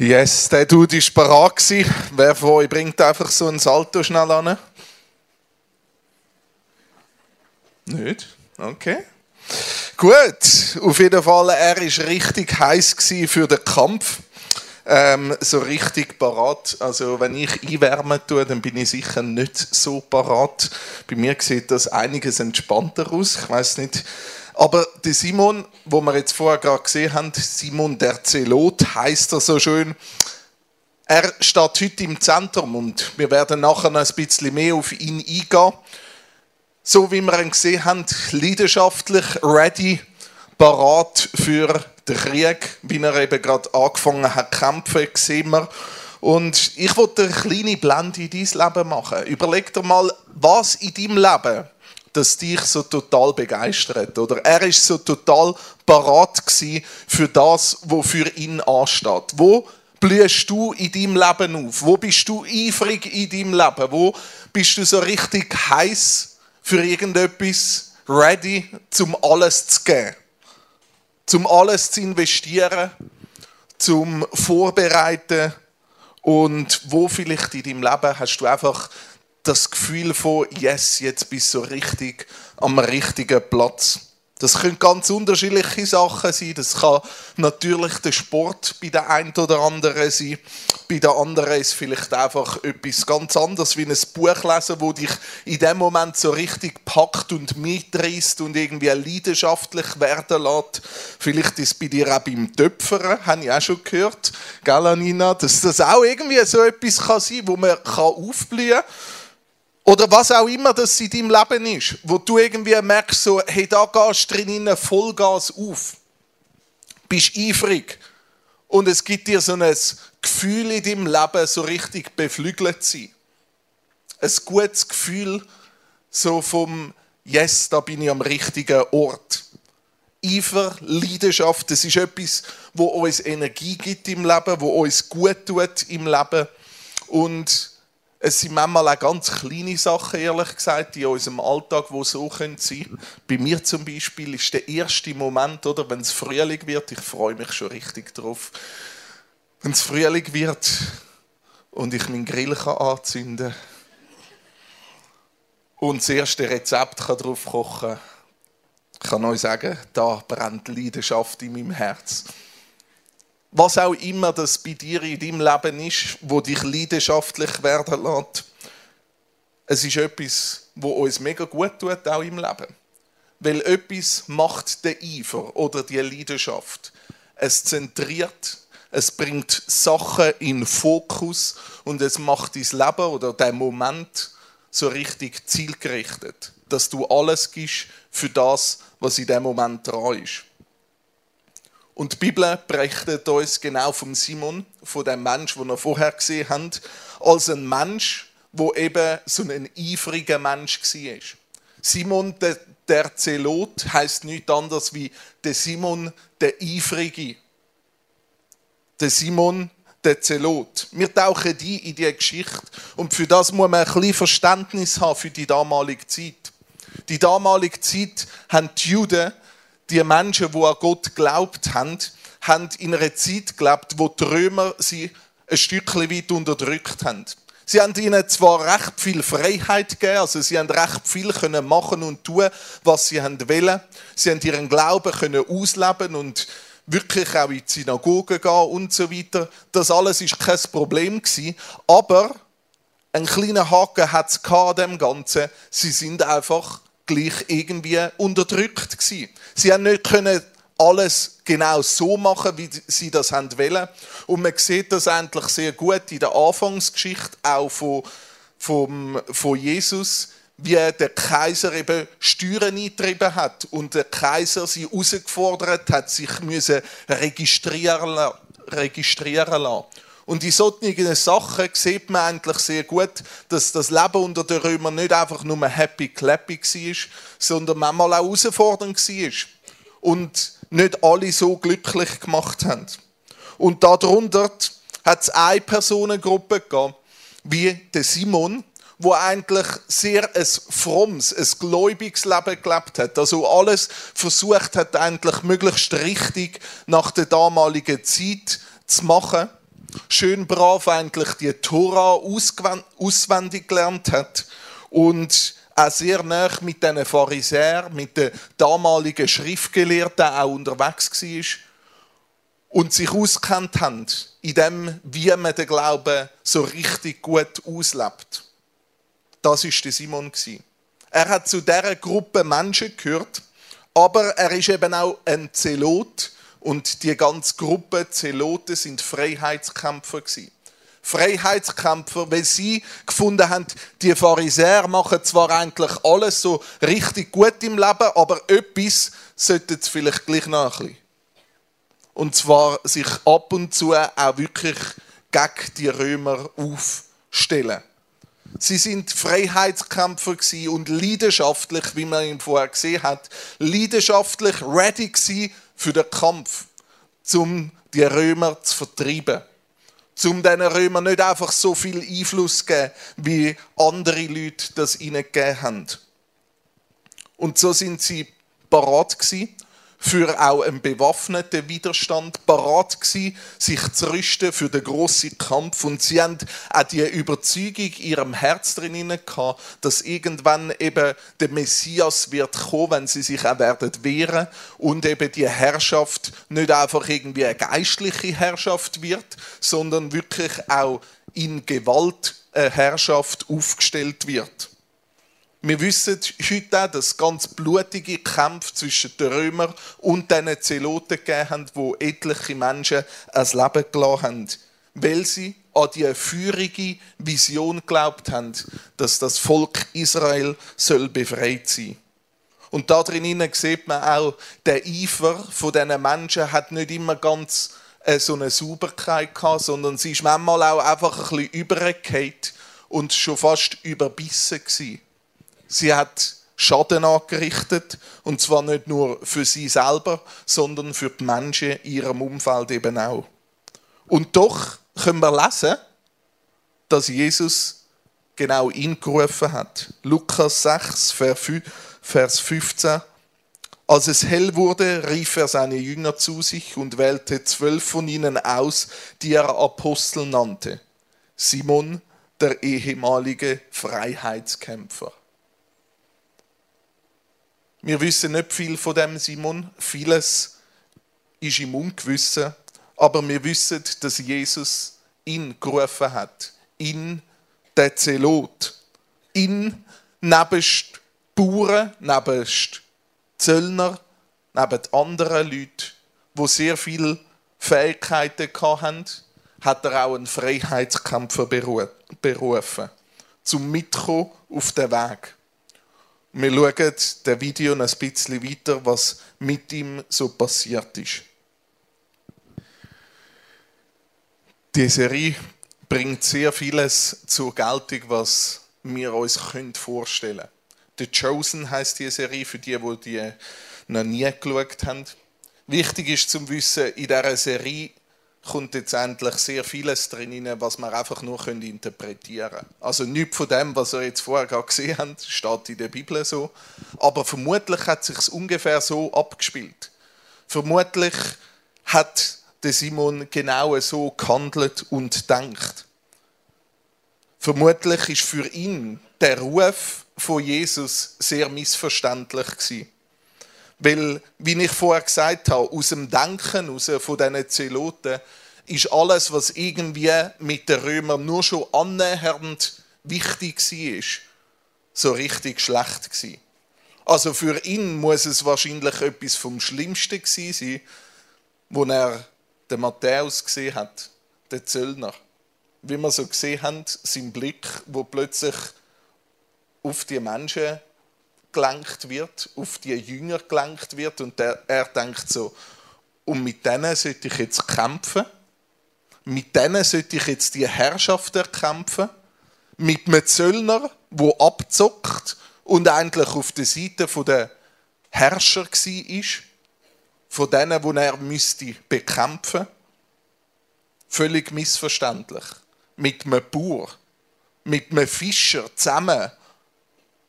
Yes, der Dude war parat. Wer von euch bringt einfach so ein Salto schnell an? Nicht? Okay. Gut, auf jeden Fall, er war richtig heiß für den Kampf. Ähm, so richtig parat. Also wenn ich einwärmen tue, dann bin ich sicher nicht so parat. Bei mir sieht das einiges entspannter aus. Ich weiß nicht. Aber der Simon, wo wir jetzt vorher gerade gesehen haben, Simon der Zelot, heißt er so schön. Er steht heute im Zentrum und wir werden nachher noch ein bisschen mehr auf ihn eingehen so wie wir ihn gesehen haben, leidenschaftlich, ready, parat für den Krieg, wie er eben gerade angefangen hat zu kämpfen, sehen wir. Und ich wollte eine kleine Blende in dein Leben machen. Überleg dir mal, was in deinem Leben das dich so total begeistert. Oder er ist so total parat für das, was für ihn ansteht. Wo blühst du in deinem Leben auf? Wo bist du eifrig in deinem Leben? Wo bist du so richtig heiß für irgendetwas ready, zum alles zu geben. Zum alles zu investieren, zum Vorbereiten und wo vielleicht in deinem Leben hast du einfach das Gefühl von, yes, jetzt bist du so richtig am richtigen Platz. Das können ganz unterschiedliche Sachen sein. Das kann natürlich der Sport bei der einen oder anderen sein. Bei der anderen ist vielleicht einfach etwas ganz anderes, wie ein Buch lesen, wo dich in dem Moment so richtig packt und mitreißt und irgendwie leidenschaftlich werden lässt. Vielleicht ist es bei dir auch beim Töpfern, habe ich auch schon gehört, gell, dass das auch irgendwie so etwas kann sein, wo man aufblühen kann oder was auch immer das in deinem Leben ist, wo du irgendwie merkst, so, hey, da gehst du drinnen Vollgas auf. Bist eifrig. Und es gibt dir so ein Gefühl in deinem Leben, so richtig beflügelt zu sein. Ein gutes Gefühl, so vom, yes, da bin ich am richtigen Ort. Eifer, Leidenschaft, das ist etwas, wo uns Energie gibt im Leben, wo uns gut tut im Leben. Und es sind manchmal auch ganz kleine Sachen, ehrlich gesagt, die in unserem Alltag, wo so sein können. Bei mir zum Beispiel ist der erste Moment, oder, wenn es Frühling wird, ich freue mich schon richtig drauf, wenn es Frühling wird und ich meinen Grill kann anzünden und das erste Rezept kann drauf kochen Ich kann euch sagen, da brennt Leidenschaft in meinem Herz was auch immer das bei dir in deinem Leben ist, wo dich leidenschaftlich werden lässt. Es ist etwas, wo uns mega gut tut, auch im Leben. Weil etwas macht den Eifer oder die Leidenschaft. Es zentriert, es bringt Sachen in Fokus und es macht dein Leben oder den Moment so richtig zielgerichtet. Dass du alles gibst für das, was in dem Moment dran ist. Und die Bibel berichtet uns genau vom Simon, von dem Mensch, den wir vorher gesehen haben, als ein Mensch, wo eben so ein eifriger Mensch war. Simon der, der Zelot heißt nichts anderes wie der Simon der Eifrige. Der Simon der Zelot. Wir tauchen die in die Geschichte und für das muss man ein bisschen Verständnis haben für die damalige Zeit. Die damalige Zeit haben die Juden die Menschen, die an Gott geglaubt haben, haben in einer Zeit gelebt, wo die Römer sie ein Stückchen weit unterdrückt haben. Sie haben ihnen zwar recht viel Freiheit gegeben, also sie haben recht viel können machen und tun, was sie wollen. Sie haben ihren Glauben können ausleben und wirklich auch in die Synagoge gehen und so weiter. Das alles ist kein Problem gewesen. Aber ein kleiner Haken hat es an dem Ganzen. Sie sind einfach gleich irgendwie unterdrückt gewesen. Sie haben nicht können alles genau so machen, wie sie das haben wollen. Und man sieht das eigentlich sehr gut in der Anfangsgeschichte auch von, von, von Jesus, wie der Kaiser eben Steuern eingetrieben hat und der Kaiser sie herausgefordert hat, sich müssen registrieren, registrieren lassen. Und in solchen Sachen sieht man eigentlich sehr gut, dass das Leben unter den Römern nicht einfach nur happy clappy war, sondern manchmal auch herausfordernd war. Und nicht alle so glücklich gemacht haben. Und darunter hat es eine Personengruppe gegeben, wie der Simon, wo eigentlich sehr ein frommes, ein gläubiges Leben gelebt hat. Also alles versucht hat, eigentlich möglichst richtig nach der damaligen Zeit zu machen. Schön brav eigentlich die Tora auswendig gelernt hat und auch sehr nah mit den Pharisäern, mit den damaligen Schriftgelehrten auch unterwegs war und sich auskennt haben in dem, wie man den Glauben so richtig gut auslebt. Das ist der Simon Er hat zu dieser Gruppe Menschen gehört, aber er ist eben auch ein Zelot und die ganze Gruppe Zeloten sind Freiheitskämpfer gewesen. Freiheitskämpfer, weil sie gefunden haben, die Pharisäer machen zwar eigentlich alles so richtig gut im Leben, aber etwas sollten sie vielleicht gleich noch ein. Und zwar sich ab und zu auch wirklich gegen die Römer aufstellen. Sie sind Freiheitskämpfer und leidenschaftlich, wie man ihn vorher gesehen hat, leidenschaftlich ready für den Kampf, um die Römer zu vertreiben. Um diesen Römern nicht einfach so viel Einfluss zu geben, wie andere Leute das ihnen gegeben haben. Und so sind sie parat für auch einen bewaffneten Widerstand parat gewesen, sich zu rüsten für den grossen Kampf. Und sie haben auch die Überzeugung in ihrem Herz drin gehabt, dass irgendwann eben der Messias wird kommen, wenn sie sich auch werden wehren und eben die Herrschaft nicht einfach irgendwie eine geistliche Herrschaft wird, sondern wirklich auch in Gewalt eine Herrschaft aufgestellt wird. Wir wissen heute auch, dass ganz blutige Kämpfe zwischen den Römern und den Zeloten gegeben haben, wo etliche Menschen ein Leben gelassen haben, weil sie an die feurige Vision geglaubt haben, dass das Volk Israel soll befreit sein. Und da drinnen sieht man auch, der Eifer von diesen Menschen hat nicht immer ganz äh, so eine Sauberkeit gehabt, sondern sie ist manchmal auch einfach ein bisschen übergekehrt und schon fast überbissen gewesen. Sie hat Schaden angerichtet und zwar nicht nur für sie selber, sondern für die Menschen in ihrem Umfeld eben auch. Und doch können wir lesen, dass Jesus genau ihn gerufen hat. Lukas 6, Vers 15. Als es hell wurde, rief er seine Jünger zu sich und wählte zwölf von ihnen aus, die er Apostel nannte. Simon, der ehemalige Freiheitskämpfer. Wir wissen nicht viel von dem Simon. Vieles ist im Ungewissen. Aber wir wissen, dass Jesus ihn gerufen hat. In den Zelot. In nebst Bauern, nebst Zöllner, neben anderen Leuten, die sehr viele Fähigkeiten hatten, hat er auch einen Freiheitskämpfer berufen, zum Mitkommen auf den Weg. Wir schauen das Video ein bisschen weiter, was mit ihm so passiert ist. Die Serie bringt sehr vieles zur Geltung, was wir uns vorstellen können. The Chosen heißt die Serie für die, die die noch nie geschaut haben. Wichtig ist zum Wissen, in dieser Serie kommt jetzt endlich sehr vieles drin, was man einfach nur interpretieren können. Also nichts von dem, was ihr jetzt vorher gesehen habt, steht in der Bibel so. Aber vermutlich hat es sich ungefähr so abgespielt. Vermutlich hat der Simon genau so gehandelt und denkt. Vermutlich ist für ihn der Ruf von Jesus sehr missverständlich gewesen. Weil, wie ich vorher gesagt habe, aus dem Denken aus von diesen Zeloten ist alles, was irgendwie mit den Römern nur schon annähernd wichtig war, so richtig schlecht gewesen. Also für ihn muss es wahrscheinlich etwas vom Schlimmsten gewesen sein, wo er den Matthäus gesehen hat, den Zöllner. Wie wir so gesehen haben, sein Blick, wo plötzlich auf die Menschen gelenkt wird, auf die Jünger gelenkt wird und er, er denkt so, und mit denen sollte ich jetzt kämpfen, mit denen sollte ich jetzt die Herrschaft erkämpfen, mit einem Zöllner, wo abzockt und eigentlich auf der Seite der Herrscher war, von denen, wo er müsste bekämpfen. Völlig missverständlich. Mit einem Bauer, mit einem Fischer zusammen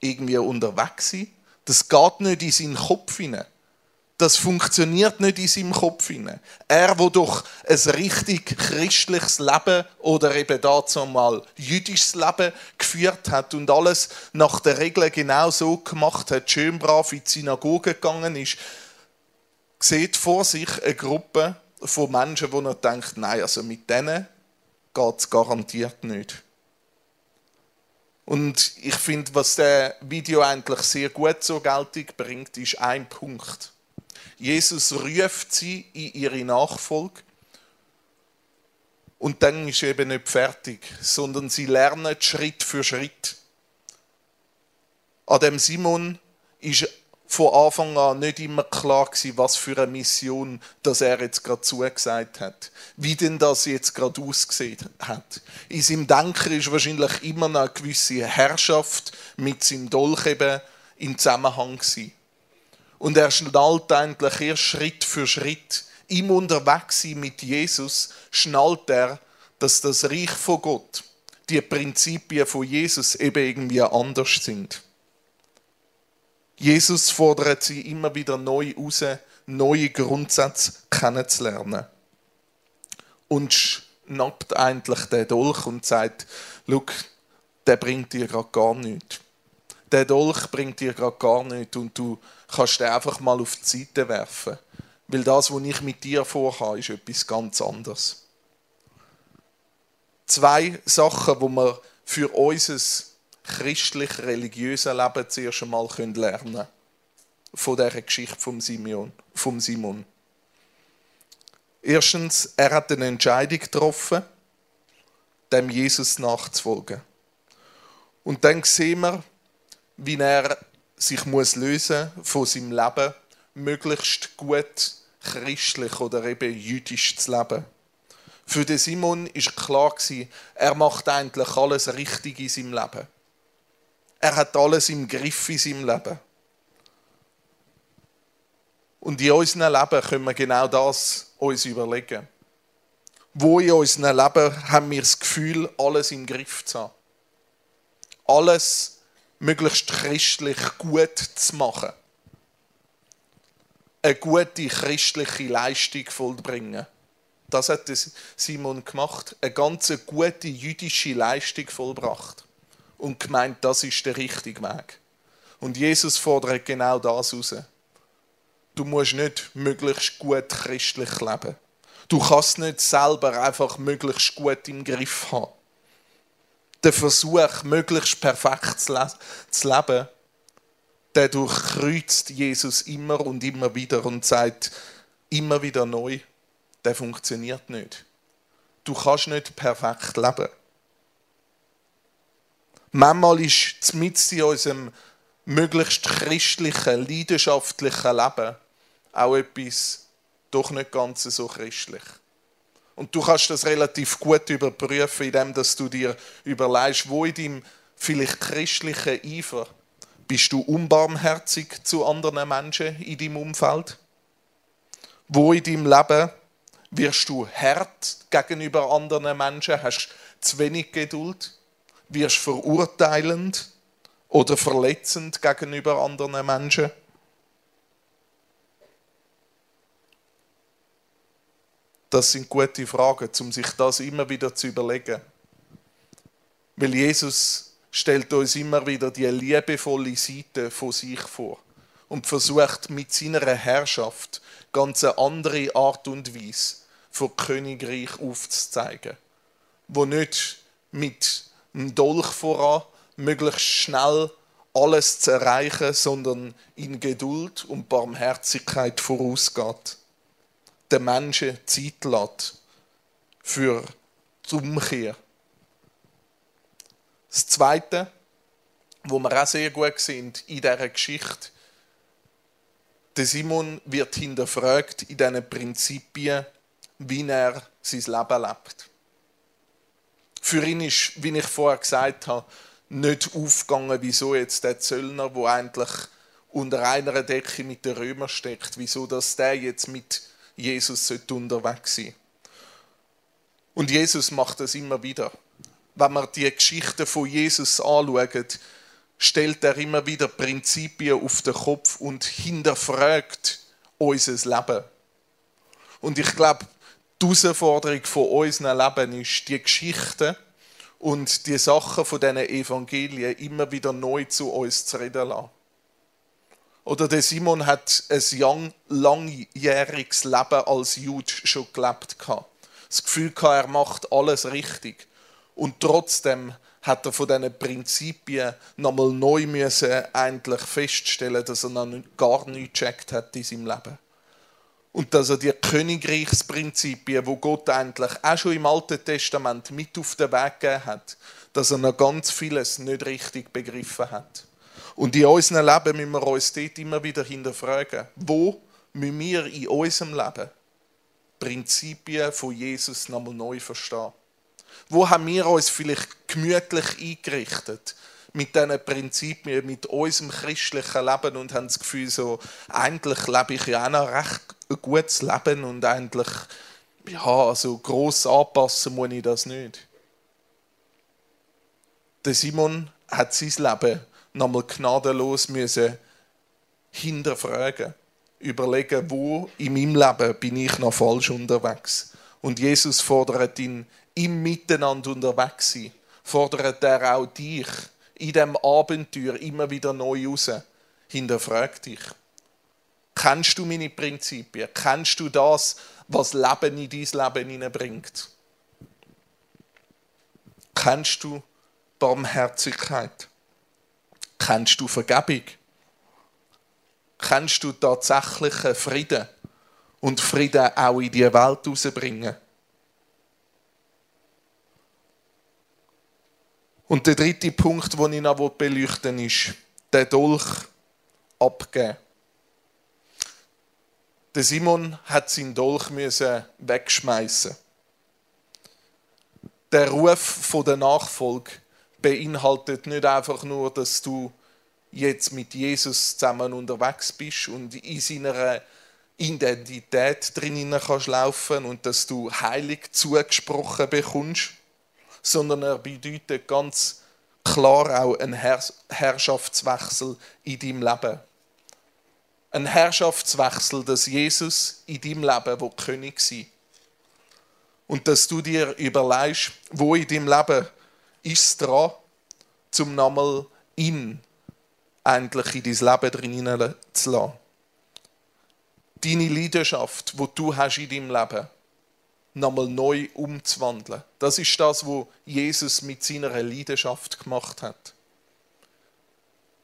irgendwie unterwegs sein. Das geht nicht in seinen Kopf hinein. Das funktioniert nicht in seinem Kopf hinein. Er, wo doch ein richtig christliches Leben oder eben dazu mal jüdisches Leben geführt hat und alles nach der Regel genau so gemacht hat, schön brav in die Synagoge gegangen ist, sieht vor sich eine Gruppe von Menschen, wo er denkt, nein, also mit denen geht es garantiert nicht. Und ich finde, was der Video eigentlich sehr gut zur Geltung bringt, ist ein Punkt. Jesus ruft sie in ihre Nachfolge und dann ist eben nicht fertig, sondern sie lernen Schritt für Schritt. An dem Simon ist von Anfang an nicht immer klar gewesen, was für eine Mission dass er jetzt gerade zugesagt hat. Wie denn das jetzt gerade ausgesehen hat. In seinem Denken ist wahrscheinlich immer noch eine gewisse Herrschaft mit seinem Dolch eben im Zusammenhang gewesen. Und er schnallt eigentlich erst Schritt für Schritt. Im Unterwegssein mit Jesus schnallt er, dass das Reich von Gott, die Prinzipien von Jesus eben irgendwie anders sind. Jesus fordert sie immer wieder neu raus, neue Grundsätze kennenzulernen. Und schnappt eigentlich den Dolch und sagt, schau, der bringt dir gerade gar nichts. Der Dolch bringt dir gerade gar nichts und du kannst den einfach mal auf die Seite werfen. Weil das, was ich mit dir vorhabe, ist etwas ganz anderes. Zwei Sachen, die wir für unser christlich-religiösen Leben zuerst einmal lernen können. Von dieser Geschichte vom Simon. Vom Simon. Erstens, er hat eine Entscheidung getroffen, dem Jesus nachzufolgen. Und dann sehen wir, wie er sich muss lösen von seinem Leben, möglichst gut christlich oder eben jüdisch zu leben. Für den Simon ist klar er macht eigentlich alles richtig in seinem Leben. Er hat alles im Griff in seinem Leben. Und in unserem Leben können wir genau das uns überlegen. Wo in unserem Leben haben wir das Gefühl, alles im Griff zu haben? Alles möglichst christlich gut zu machen. Eine gute christliche Leistung vollbringen. Das hat Simon gemacht. Eine ganz gute jüdische Leistung vollbracht und gemeint, das ist der richtige Weg. Und Jesus fordert genau das raus. Du musst nicht möglichst gut christlich leben. Du kannst nicht selber einfach möglichst gut im Griff haben. Der Versuch, möglichst perfekt zu leben, der durchkreuzt Jesus immer und immer wieder und sagt immer wieder neu, der funktioniert nicht. Du kannst nicht perfekt leben. Manchmal ist mit in unserem möglichst christlichen, leidenschaftlichen Leben auch etwas doch nicht ganz so christlich. Und du kannst das relativ gut überprüfen, indem du dir überlegst, wo in deinem vielleicht christlichen Eifer bist du unbarmherzig zu anderen Menschen in deinem Umfeld? Wo in deinem Leben wirst du hart gegenüber anderen Menschen, hast zu wenig Geduld? Wirst verurteilend oder verletzend gegenüber anderen Menschen. Das sind gute Fragen, um sich das immer wieder zu überlegen. Weil Jesus stellt uns immer wieder die liebevolle Seite von sich vor und versucht mit seiner Herrschaft ganz eine andere Art und Weise von Königreich aufzuzeigen, wo nicht mit einen Dolch voran, möglichst schnell alles zu erreichen, sondern in Geduld und Barmherzigkeit vorausgeht. Den Menschen Zeit lässt für die Umkehr. Das Zweite, wo wir auch sehr gut sind in dieser Geschichte, der Simon wird hinterfragt in diesen Prinzipien, wie er sein Leben lebt für ihn ist, wie ich vorher gesagt habe, nicht aufgegangen, wieso jetzt der Zöllner, der eigentlich unter einer Decke mit den Römern steckt, wieso dass der jetzt mit Jesus unterwegs sein Und Jesus macht das immer wieder. Wenn man die Geschichte von Jesus anschaut, stellt er immer wieder Prinzipien auf den Kopf und hinterfragt unser Leben. Und ich glaube, Die Herausforderung von unserem Leben ist, die Geschichten und die Sachen von diesen Evangelien immer wieder neu zu uns zu reden lassen. Oder der Simon hat ein langjähriges Leben als Jude schon gelebt. Das Gefühl hatte, er macht alles richtig. Und trotzdem hat er von diesen Prinzipien nochmal neu müssen eigentlich feststellen, dass er noch gar nichts gecheckt hat in seinem Leben. Und dass er die Königreichsprinzipien, wo Gott eigentlich auch schon im Alten Testament mit auf den Weg gegeben hat, dass er noch ganz vieles nicht richtig begriffen hat. Und in unserem Leben müssen wir uns dort immer wieder hinterfragen, wo müssen wir in unserem Leben Prinzipien von Jesus nochmal neu verstehen? Wo haben wir uns vielleicht gemütlich eingerichtet mit diesen Prinzipien, mit unserem christlichen Leben und haben das Gefühl, so, eigentlich lebe ich ja auch noch recht ein gutes Leben und eigentlich, ja, also gross anpassen muss ich das nicht. Der Simon hat sein Leben nochmal gnadenlos müssen hinterfragen, überlegen, wo in meinem Leben bin ich noch falsch unterwegs. Und Jesus fordert ihn im Miteinander unterwegs sein, fordert er auch dich in dem Abenteuer immer wieder neu raus. Hinterfrag dich. Kennst du meine Prinzipien? Kennst du das, was Leben in dein Leben hineinbringt? Kennst du Barmherzigkeit? Kennst du Vergebung? Kennst du tatsächlichen Frieden und Frieden auch in die Welt herausbringen? Und der dritte Punkt, den ich noch beleuchten will, ist, den Dolch abgeben. Der Simon hat seinen Dolch wegschmeißen. Der Ruf der Nachfolge beinhaltet nicht einfach nur, dass du jetzt mit Jesus zusammen unterwegs bist und in seiner Identität drinnen kannst laufen und dass du heilig zugesprochen bekommst, sondern er bedeutet ganz klar auch einen Herrschaftswechsel in deinem Leben. Ein Herrschaftswechsel, dass Jesus in deinem Leben will König sein Und dass du dir überlegst, wo in deinem Leben ist es dran, zum nochmal ihn endlich in dein Leben drin zu lassen. Deine Leidenschaft, wo du hast in deinem Leben, nochmal neu umzuwandeln. Das ist das, was Jesus mit seiner Leidenschaft gemacht hat.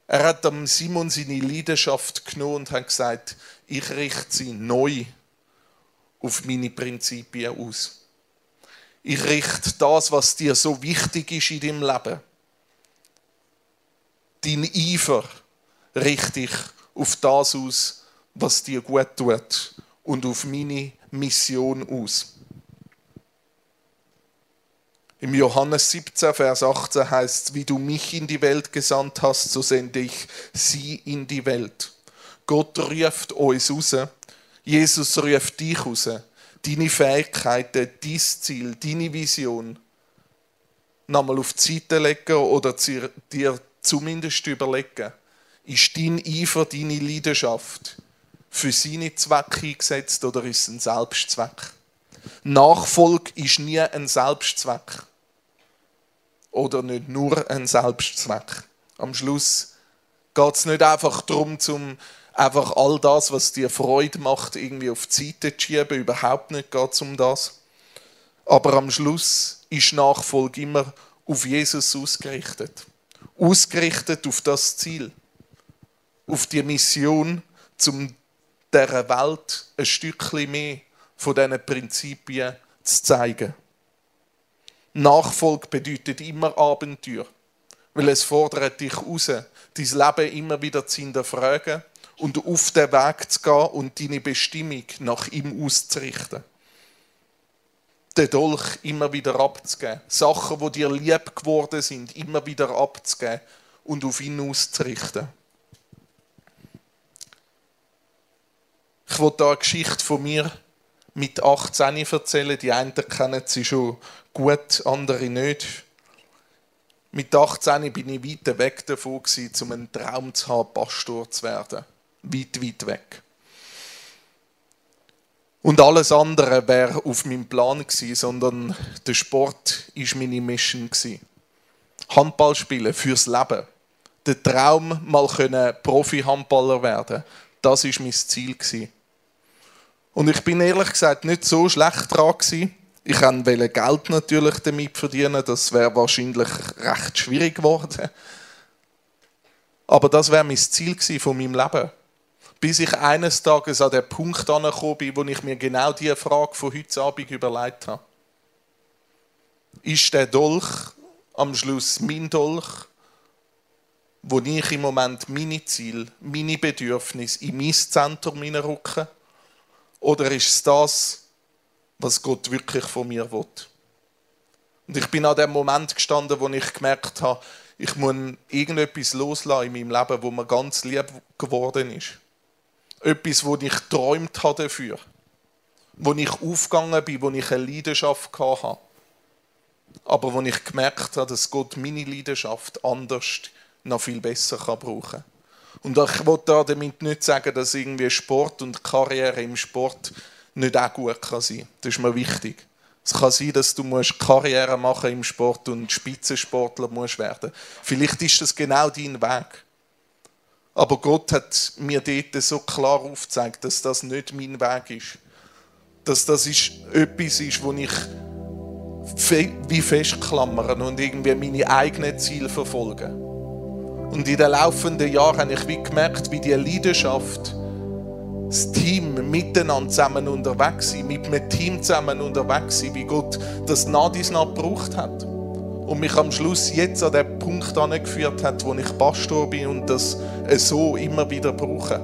Er hat am Simon seine Leidenschaft genommen und hat gesagt, ich richte sie neu auf meine Prinzipien aus. Ich richte das, was dir so wichtig ist in deinem Leben. Dein Eifer richte ich auf das aus, was dir gut tut und auf meine Mission aus. Im Johannes 17, Vers 18 heißt es, wie du mich in die Welt gesandt hast, so sende ich sie in die Welt. Gott ruft uns raus. Jesus ruft dich raus. Deine Fähigkeiten, dein Ziel, deine Vision nochmal auf die Seite legen oder dir zumindest überlegen. Ist dein Eifer, deine Leidenschaft für seine Zwecke eingesetzt oder ist es ein Selbstzweck? Nachfolge ist nie ein Selbstzweck. Oder nicht nur ein Selbstzweck. Am Schluss geht es nicht einfach darum, zum einfach all das, was dir Freude macht, irgendwie auf die Seite zu schieben. Überhaupt nicht geht es um das. Aber am Schluss ist Nachfolge immer auf Jesus ausgerichtet. Ausgerichtet auf das Ziel. Auf die Mission, um dieser Welt ein Stückchen mehr von diesen Prinzipien zu zeigen. Nachfolge bedeutet immer Abenteuer, weil es fordert dich raus, dein Leben immer wieder zu hinterfragen und auf den Weg zu gehen und deine Bestimmung nach ihm auszurichten. Den Dolch immer wieder abzugeben. Sachen, die dir lieb geworden sind, immer wieder abzugeben und auf ihn auszurichten. Ich wollte da eine Geschichte von mir mit 18 erzählen. Die einen kennen sie schon gut, andere nicht. Mit 18 bin ich weit weg davon, um einen Traum zu haben, Pastor zu werden. Weit, weit weg. Und alles andere wäre auf meinem Plan gewesen, sondern der Sport ist meine Mission gewesen. Handball spielen fürs Leben. Der Traum, mal Profi-Handballer werden, das ist mein Ziel gewesen. Und ich bin ehrlich gesagt nicht so schlecht dran gewesen. Ich wollte Geld natürlich damit verdienen, das wäre wahrscheinlich recht schwierig geworden. Aber das wäre mein Ziel von meinem Leben. Bis ich eines Tages an den Punkt angekommen bin, wo ich mir genau diese Frage von heute Abend überlegt habe. Ist der Dolch am Schluss mein Dolch, wo ich im Moment meine Ziele, meine Bedürfnisse in mein Zentrum rücke? Oder ist es das, was Gott wirklich von mir will? Und ich bin an dem Moment gestanden, wo ich gemerkt habe, ich muss irgendetwas loslassen in meinem Leben, wo mir ganz lieb geworden ist. Etwas, wo ich träumt habe dafür. Wo ich aufgegangen bin, wo ich eine Leidenschaft hatte. Aber wo ich gemerkt habe, dass Gott meine Leidenschaft anders noch viel besser brauchen kann. Und ich wollte damit nicht sagen, dass irgendwie Sport und Karriere im Sport nicht auch gut kann sein kann. Das ist mir wichtig. Es kann sein, dass du Karriere machen im Sport und Spitzensportler musst werden. Vielleicht ist das genau dein Weg. Aber Gott hat mir dort so klar aufgezeigt, dass das nicht mein Weg ist. Dass das ist etwas ist, wo ich wie festklammern und irgendwie meine eigenen Ziele verfolgen. Und in den laufenden Jahren habe ich wie gemerkt, wie die Leidenschaft, das Team miteinander zusammen unterwegs sind, mit einem Team zusammen unterwegs sind, wie Gott das nach gebraucht hat. Und mich am Schluss jetzt an den Punkt angeführt hat, wo ich Pastor bin und das so immer wieder brauche.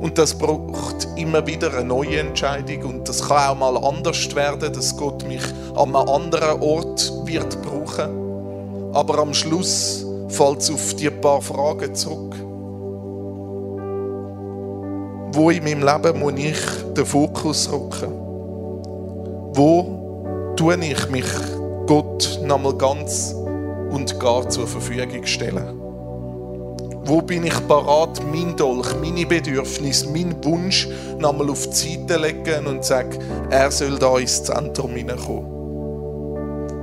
Und das braucht immer wieder eine neue Entscheidung und das kann auch mal anders werden, dass Gott mich an einem anderen Ort wird brauchen. Aber am Schluss fällt es auf die paar Fragen zurück. Wo in meinem Leben muss ich den Fokus rücken? Wo tue ich mich Gott nochmal ganz und gar zur Verfügung stellen? Wo bin ich parat, mein Dolch, meine Bedürfnisse, mein Wunsch nochmal auf die Seite legen und sagen, er soll da ins Zentrum hineinkommen?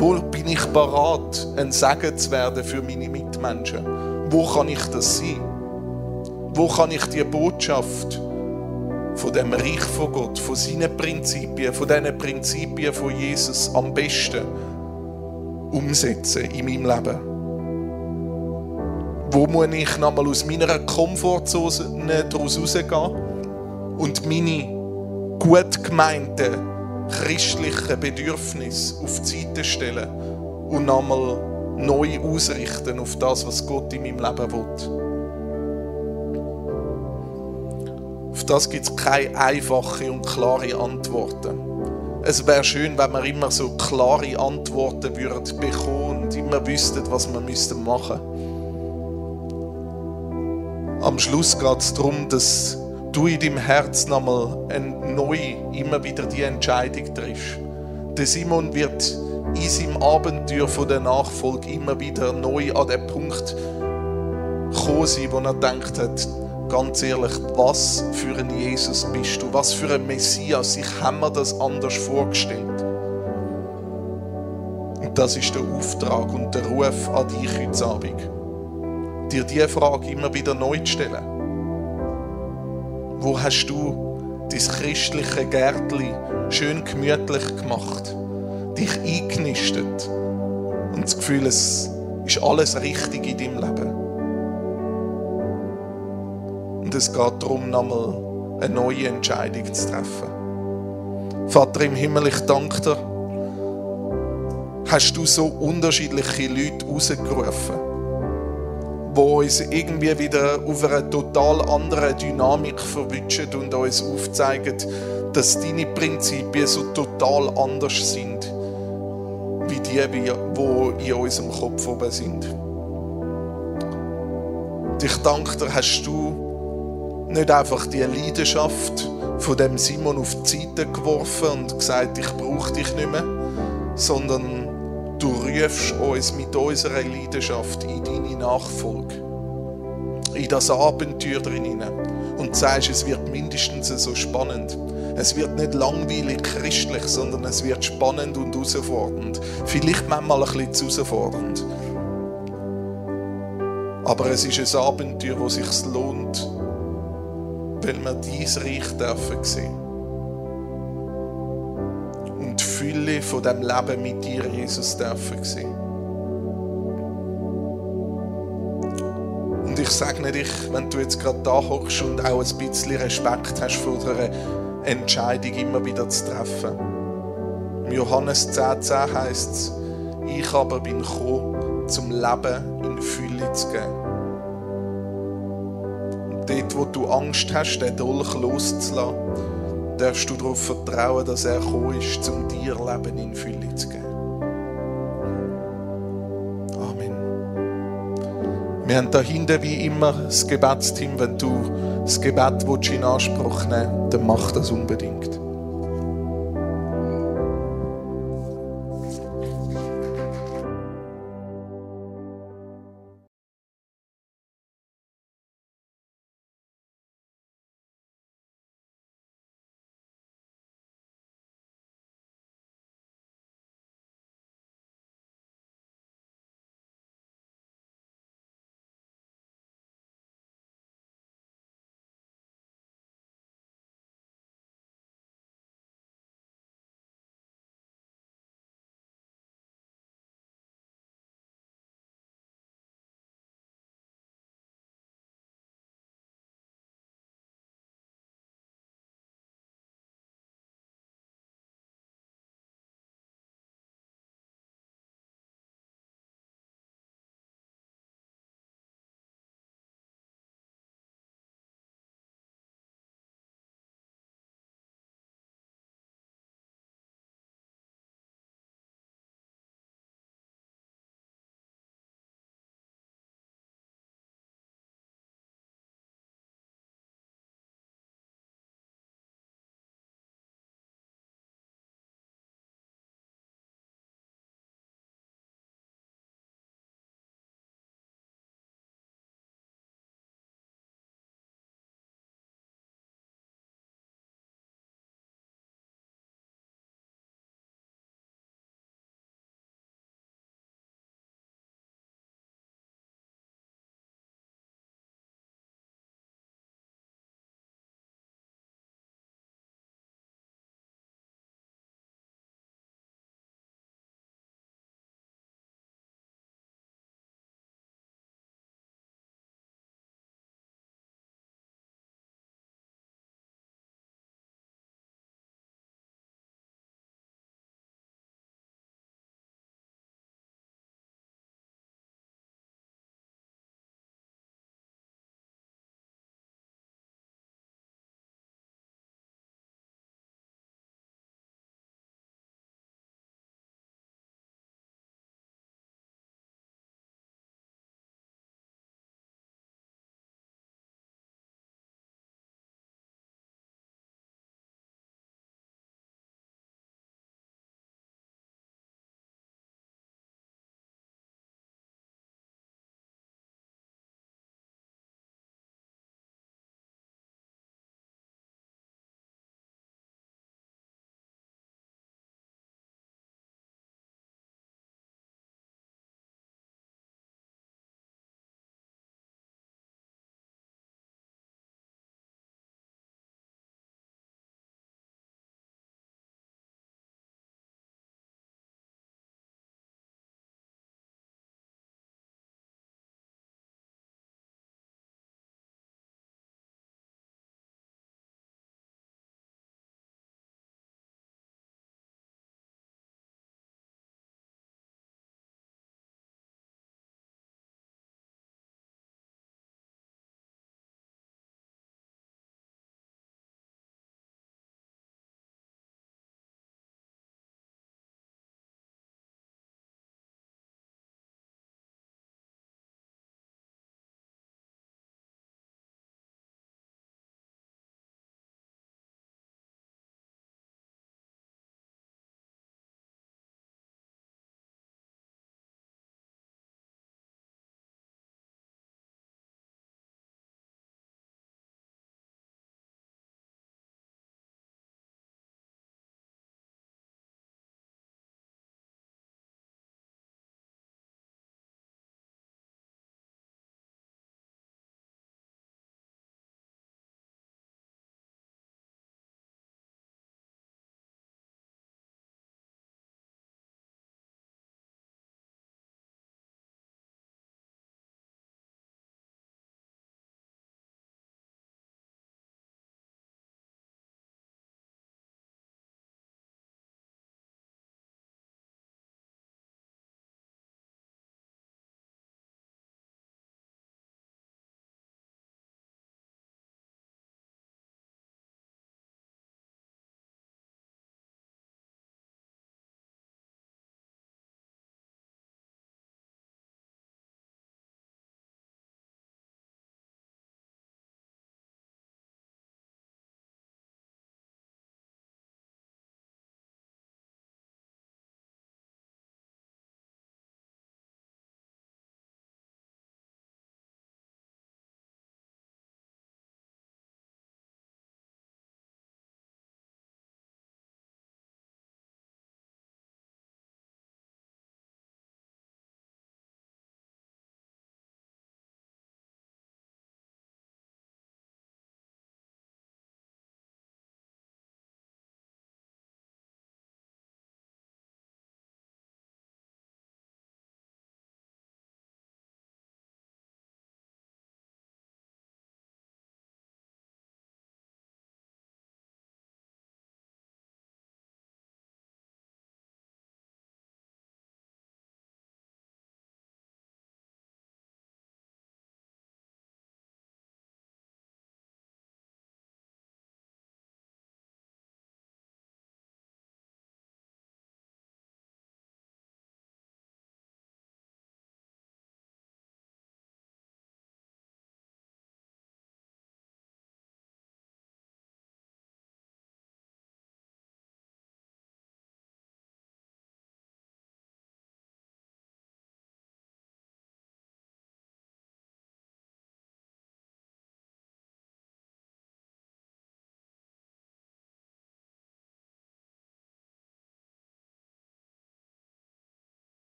Wo bin ich parat, ein Segen zu werden für meine Mitmenschen? Wo kann ich das sein? Wo kann ich die Botschaft von dem Reich von Gott, von seinen Prinzipien, von diesen Prinzipien von Jesus am besten umsetzen in meinem Leben? Wo muss ich nochmal aus meiner Komfortzone daraus rausgehen und meine gut gemeinten christlichen Bedürfnisse auf die Seite stellen und nochmal neu ausrichten auf das, was Gott in meinem Leben will. Auf das gibt es keine einfachen und klare Antworten. Es wäre schön, wenn wir immer so klare Antworten würden bekommen und immer wüssten, was wir machen müssten am Schluss geht es darum, dass du in deinem Herz nochmal neu immer wieder die Entscheidung triffst. Der Simon wird in seinem Abenteuer von der Nachfolge immer wieder neu an den Punkt kommen sein, wo er denkt hat, ganz ehrlich, was für ein Jesus bist du? Was für ein Messias? Ich habe mir das anders vorgestellt. Und das ist der Auftrag und der Ruf an dich heute Abend dir diese Frage immer wieder neu zu stellen. Wo hast du dein christliche Gärtli schön gemütlich gemacht, dich eingenistet und das Gefühl, es ist alles richtig in deinem Leben. Und es geht darum, nochmal eine neue Entscheidung zu treffen. Vater im Himmel, ich danke dir, hast du so unterschiedliche Leute rausgerufen wo uns irgendwie wieder auf eine total andere Dynamik verwünschen und uns aufzeigen, dass deine Prinzipien so total anders sind, wie die, die in unserem Kopf oben sind. Ich danke dir, hast du nicht einfach die Leidenschaft von dem Simon auf die Seite geworfen und gesagt, ich brauche dich nicht mehr, sondern Du rufst uns mit unserer Leidenschaft in deine Nachfolge, in das Abenteuer drin. und sagst, es wird mindestens so spannend. Es wird nicht langweilig christlich, sondern es wird spannend und herausfordernd. Vielleicht manchmal ein bisschen zu herausfordernd. Aber es ist ein Abenteuer, das sich lohnt, weil wir dies Reich dürfen sehen. Fülle von dem Leben mit dir, Jesus, dürfen sehen. Und ich segne dich, wenn du jetzt gerade da hockst und auch ein bisschen Respekt hast vor der Entscheidung immer wieder zu treffen. Im Johannes 10,10 10 heißt es, ich aber bin gekommen, zum Leben in Fülle zu geben. Und dort, wo du Angst hast, den Dolch loszulassen, darfst du darauf vertrauen, dass er gekommen ist, um dir Leben in Fülle zu geben. Wir haben da hinten wie immer das Gebetsteam. Wenn du das Gebet in Anspruch nehmen willst, dann mach das unbedingt.